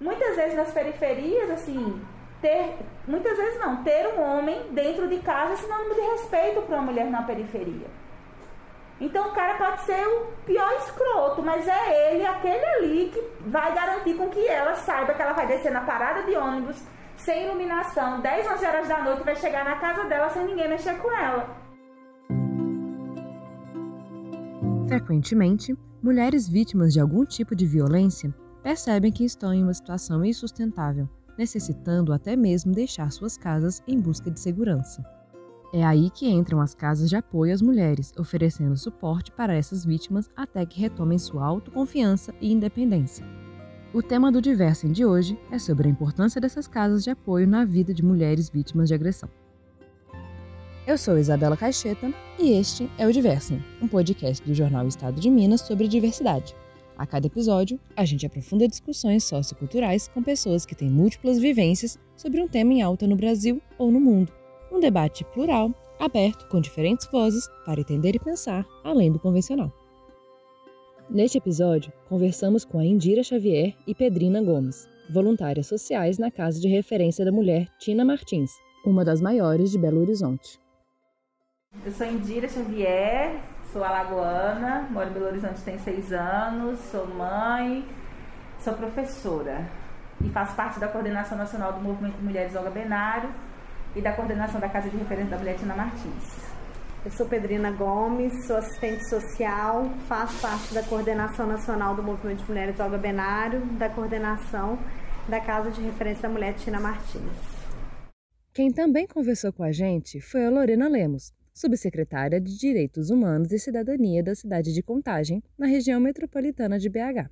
muitas vezes nas periferias, assim, ter, muitas vezes não, ter um homem dentro de casa é sinônimo de respeito para uma mulher na periferia. Então o cara pode ser o pior escroto, mas é ele, aquele ali, que vai garantir com que ela saiba que ela vai descer na parada de ônibus sem iluminação, 10, 11 horas da noite, vai chegar na casa dela sem ninguém mexer com ela. Frequentemente, mulheres vítimas de algum tipo de violência percebem que estão em uma situação insustentável, necessitando até mesmo deixar suas casas em busca de segurança. É aí que entram as casas de apoio às mulheres, oferecendo suporte para essas vítimas até que retomem sua autoconfiança e independência. O tema do Diversem de hoje é sobre a importância dessas casas de apoio na vida de mulheres vítimas de agressão. Eu sou Isabela Caixeta e este é o Diversem, um podcast do jornal Estado de Minas sobre diversidade. A cada episódio, a gente aprofunda discussões socioculturais com pessoas que têm múltiplas vivências sobre um tema em alta no Brasil ou no mundo. Um debate plural, aberto, com diferentes vozes, para entender e pensar além do convencional. Neste episódio, conversamos com a Indira Xavier e Pedrina Gomes, voluntárias sociais na Casa de Referência da Mulher Tina Martins, uma das maiores de Belo Horizonte. Eu sou Indira Xavier, sou alagoana, moro em Belo Horizonte tem seis anos, sou mãe, sou professora e faço parte da coordenação nacional do Movimento Mulheres Olga Benário e da coordenação da Casa de Referência da Mulher Tina Martins. Eu sou Pedrina Gomes, sou assistente social, faço parte da coordenação nacional do Movimento de Mulheres Olga Benário, da coordenação da Casa de Referência da Mulher Tina Martins. Quem também conversou com a gente foi a Lorena Lemos, subsecretária de Direitos Humanos e Cidadania da cidade de Contagem, na região metropolitana de BH.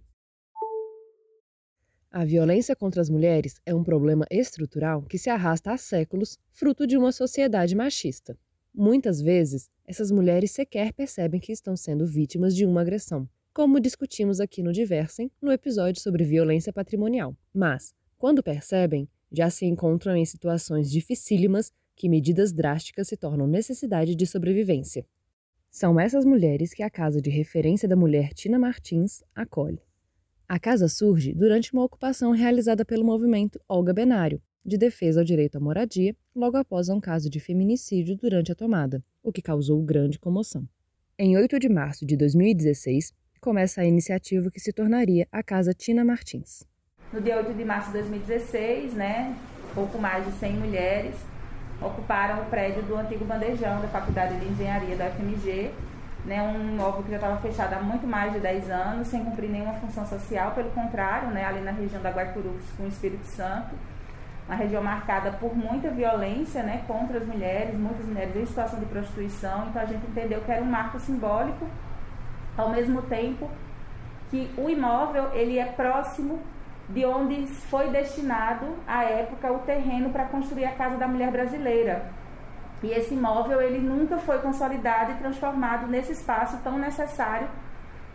A violência contra as mulheres é um problema estrutural que se arrasta há séculos, fruto de uma sociedade machista. Muitas vezes, essas mulheres sequer percebem que estão sendo vítimas de uma agressão, como discutimos aqui no Diversem, no episódio sobre violência patrimonial. Mas, quando percebem, já se encontram em situações dificílimas que medidas drásticas se tornam necessidade de sobrevivência. São essas mulheres que a Casa de Referência da Mulher Tina Martins acolhe. A casa surge durante uma ocupação realizada pelo movimento Olga Benário, de defesa ao direito à moradia, logo após um caso de feminicídio durante a tomada, o que causou grande comoção. Em 8 de março de 2016, começa a iniciativa que se tornaria a Casa Tina Martins. No dia 8 de março de 2016, né, pouco mais de 100 mulheres ocuparam o prédio do antigo bandejão da Faculdade de Engenharia da UFMG né, um imóvel que já estava fechado há muito mais de 10 anos, sem cumprir nenhuma função social, pelo contrário, né, ali na região da Guaicurus com o Espírito Santo, uma região marcada por muita violência né, contra as mulheres, muitas mulheres em situação de prostituição, então a gente entendeu que era um marco simbólico, ao mesmo tempo que o imóvel ele é próximo de onde foi destinado à época o terreno para construir a Casa da Mulher Brasileira, e esse imóvel ele nunca foi consolidado e transformado nesse espaço tão necessário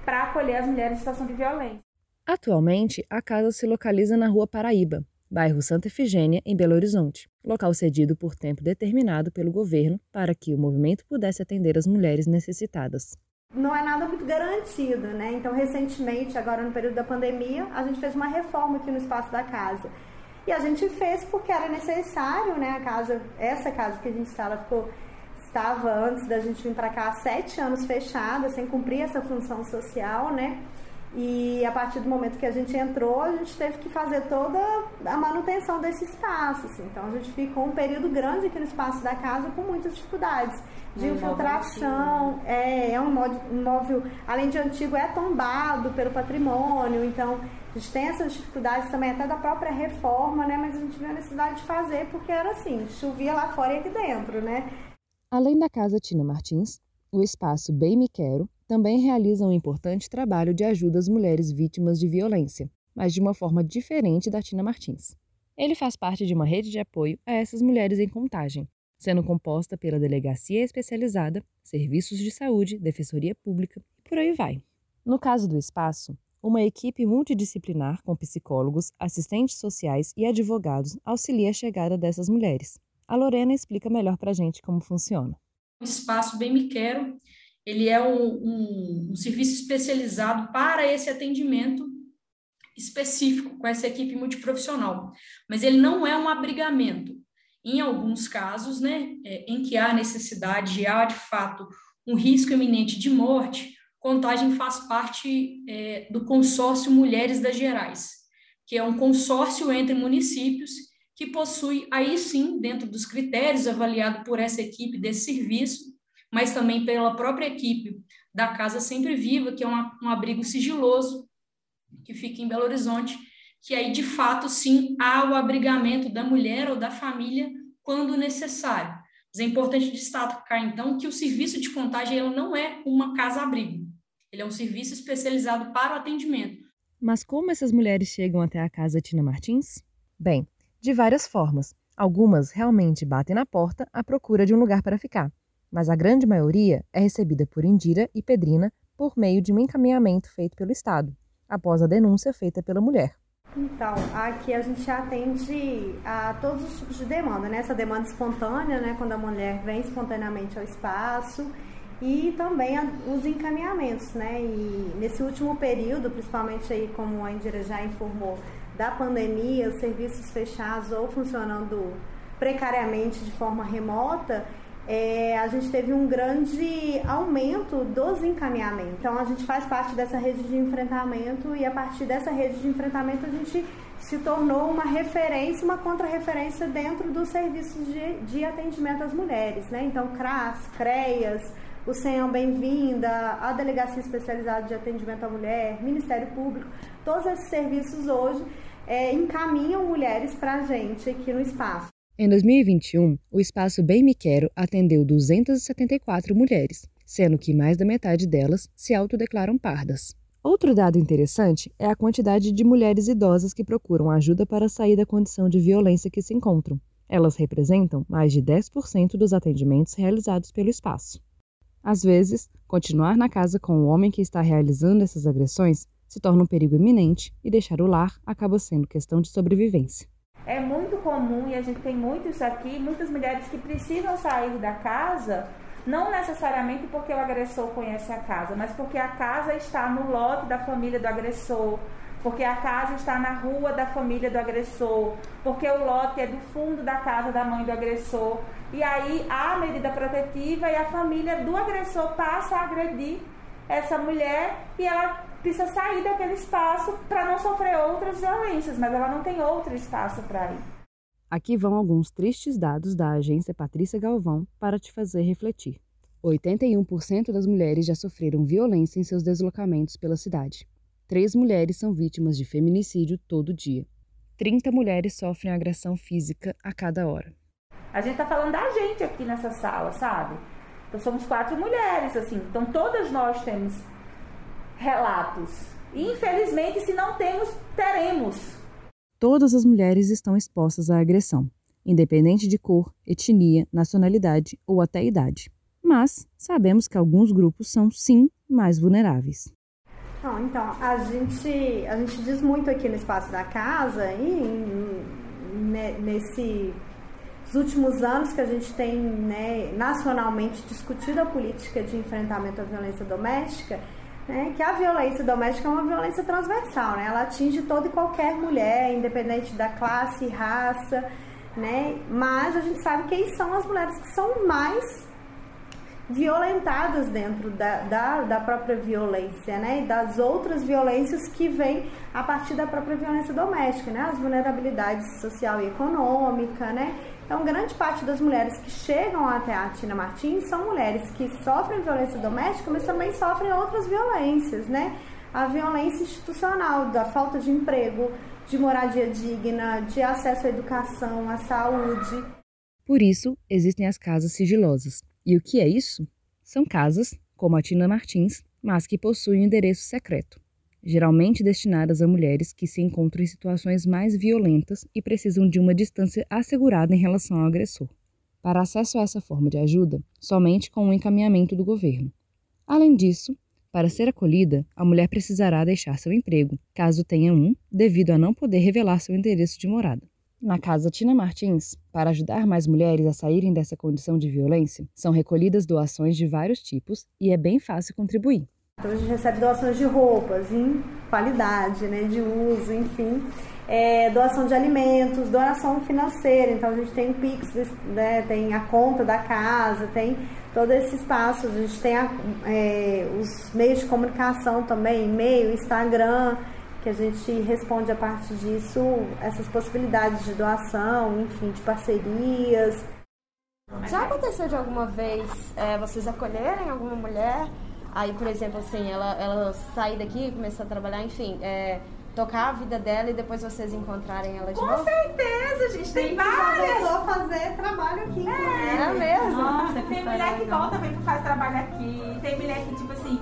para acolher as mulheres em situação de violência. Atualmente, a casa se localiza na Rua Paraíba, bairro Santa Efigênia, em Belo Horizonte, local cedido por tempo determinado pelo governo para que o movimento pudesse atender as mulheres necessitadas. Não é nada muito garantido, né? Então, recentemente, agora no período da pandemia, a gente fez uma reforma aqui no espaço da casa. E a gente fez porque era necessário, né? A casa, essa casa que a gente está, ela ficou estava antes da gente vir para cá sete anos fechada, sem cumprir essa função social, né? E a partir do momento que a gente entrou, a gente teve que fazer toda a manutenção desse espaço. Assim. Então a gente ficou um período grande aqui no espaço da casa com muitas dificuldades de um infiltração. É, é um imóvel, além de antigo, é tombado pelo patrimônio. Então a gente tem essas dificuldades também até da própria reforma, né? Mas a gente viu a necessidade de fazer porque era assim, chovia lá fora e aqui dentro, né? Além da Casa Tina Martins, o espaço Bem Me Quero também realiza um importante trabalho de ajuda às mulheres vítimas de violência, mas de uma forma diferente da Tina Martins. Ele faz parte de uma rede de apoio a essas mulheres em contagem, sendo composta pela Delegacia Especializada, Serviços de Saúde, Defensoria Pública e por aí vai. No caso do espaço, uma equipe multidisciplinar com psicólogos, assistentes sociais e advogados auxilia a chegada dessas mulheres. A Lorena explica melhor para a gente como funciona. O espaço Bem Me Quero ele é um, um, um serviço especializado para esse atendimento específico com essa equipe multiprofissional, mas ele não é um abrigamento. Em alguns casos, né, é, em que há necessidade de há de fato um risco iminente de morte, Contagem faz parte é, do consórcio Mulheres das Gerais, que é um consórcio entre municípios que possui, aí sim, dentro dos critérios avaliado por essa equipe desse serviço, mas também pela própria equipe da Casa Sempre Viva, que é um abrigo sigiloso que fica em Belo Horizonte, que aí de fato sim há o abrigamento da mulher ou da família quando necessário. Mas é importante destacar então que o serviço de contagem ele não é uma casa-abrigo. Ele é um serviço especializado para o atendimento. Mas como essas mulheres chegam até a casa Tina Martins? Bem, de várias formas. Algumas realmente batem na porta à procura de um lugar para ficar, mas a grande maioria é recebida por Indira e Pedrina por meio de um encaminhamento feito pelo Estado, após a denúncia feita pela mulher. Então, aqui a gente atende a todos os tipos de demanda, né? Essa demanda espontânea, né? Quando a mulher vem espontaneamente ao espaço e também os encaminhamentos, né? E nesse último período, principalmente aí como a Indira já informou, da pandemia, os serviços fechados ou funcionando precariamente de forma remota, é, a gente teve um grande aumento dos encaminhamentos. Então, a gente faz parte dessa rede de enfrentamento e a partir dessa rede de enfrentamento a gente se tornou uma referência, uma contra-referência dentro dos serviços de, de atendimento às mulheres. Né? Então, CRAS, CREAS, o Senhor Bem-vinda, a Delegacia Especializada de Atendimento à Mulher, Ministério Público, todos esses serviços hoje é, encaminham mulheres para a gente aqui no espaço. Em 2021, o Espaço Bem Me Quero atendeu 274 mulheres, sendo que mais da metade delas se autodeclaram pardas. Outro dado interessante é a quantidade de mulheres idosas que procuram ajuda para sair da condição de violência que se encontram. Elas representam mais de 10% dos atendimentos realizados pelo espaço. Às vezes, continuar na casa com o homem que está realizando essas agressões se torna um perigo iminente e deixar o lar acaba sendo questão de sobrevivência. É muito comum e a gente tem muito isso aqui, muitas mulheres que precisam sair da casa, não necessariamente porque o agressor conhece a casa, mas porque a casa está no lote da família do agressor, porque a casa está na rua da família do agressor, porque o lote é do fundo da casa da mãe do agressor. E aí há medida protetiva e a família do agressor passa a agredir essa mulher e ela precisa sair daquele espaço para não sofrer outras violências, mas ela não tem outro espaço para ir. Aqui vão alguns tristes dados da agência Patrícia Galvão para te fazer refletir. 81% das mulheres já sofreram violência em seus deslocamentos pela cidade. Três mulheres são vítimas de feminicídio todo dia. 30 mulheres sofrem agressão física a cada hora. A gente está falando da gente aqui nessa sala, sabe? Então somos quatro mulheres, assim. Então todas nós temos relatos. E, infelizmente, se não temos, teremos. Todas as mulheres estão expostas à agressão, independente de cor, etnia, nacionalidade ou até idade. Mas sabemos que alguns grupos são, sim, mais vulneráveis. Não, então, a gente, a gente diz muito aqui no espaço da casa e nesse últimos anos que a gente tem né, nacionalmente discutido a política de enfrentamento à violência doméstica, né, que a violência doméstica é uma violência transversal, né? Ela atinge toda e qualquer mulher, independente da classe, raça, né? Mas a gente sabe quem são as mulheres que são mais violentadas dentro da, da, da, própria violência, né? E das outras violências que vêm a partir da própria violência doméstica, né? As vulnerabilidades social e econômica, né? Então, grande parte das mulheres que chegam até a Tina Martins são mulheres que sofrem violência doméstica, mas também sofrem outras violências, né? A violência institucional, da falta de emprego, de moradia digna, de acesso à educação, à saúde. Por isso, existem as casas sigilosas, e o que é isso? São casas, como a Tina Martins, mas que possuem endereço secreto, geralmente destinadas a mulheres que se encontram em situações mais violentas e precisam de uma distância assegurada em relação ao agressor. Para acesso a essa forma de ajuda, somente com o um encaminhamento do governo. Além disso, para ser acolhida, a mulher precisará deixar seu emprego, caso tenha um, devido a não poder revelar seu endereço de morada. Na Casa Tina Martins, para ajudar mais mulheres a saírem dessa condição de violência, são recolhidas doações de vários tipos e é bem fácil contribuir. Então a gente recebe doações de roupas em qualidade, né, de uso, enfim. É, doação de alimentos, doação financeira, então a gente tem o Pix, né, tem a conta da casa, tem todo esse espaço, a gente tem a, é, os meios de comunicação também, e-mail, Instagram, que a gente responde a partir disso essas possibilidades de doação, enfim, de parcerias. Já aconteceu de alguma vez é, vocês acolherem alguma mulher? Aí, por exemplo, assim, ela, ela sair daqui, começar a trabalhar, enfim, é, tocar a vida dela e depois vocês encontrarem ela de Com novo? Com certeza, gente, tem, tem várias. Já fazer trabalho aqui, É, é mesmo? Nossa, tem mulher que volta, vem faz trabalho aqui, tem mulher que, tipo assim,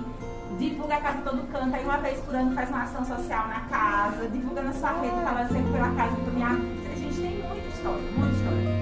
divulga a casa todo canto, aí uma vez por ano faz uma ação social na casa, divulga na sua rede, falando sempre pela casa que minha A gente tem muita história, muita história.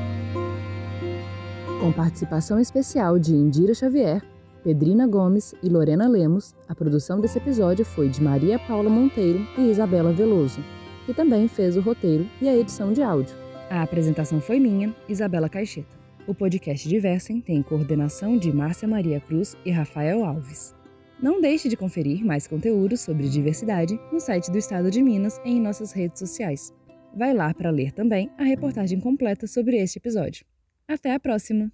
Com participação especial de Indira Xavier, Pedrina Gomes e Lorena Lemos, a produção desse episódio foi de Maria Paula Monteiro e Isabela Veloso, que também fez o roteiro e a edição de áudio. A apresentação foi minha, Isabela Caixeta. O podcast Diversem tem coordenação de Márcia Maria Cruz e Rafael Alves. Não deixe de conferir mais conteúdos sobre diversidade no site do Estado de Minas e em nossas redes sociais. Vai lá para ler também a reportagem completa sobre este episódio. Até a próxima!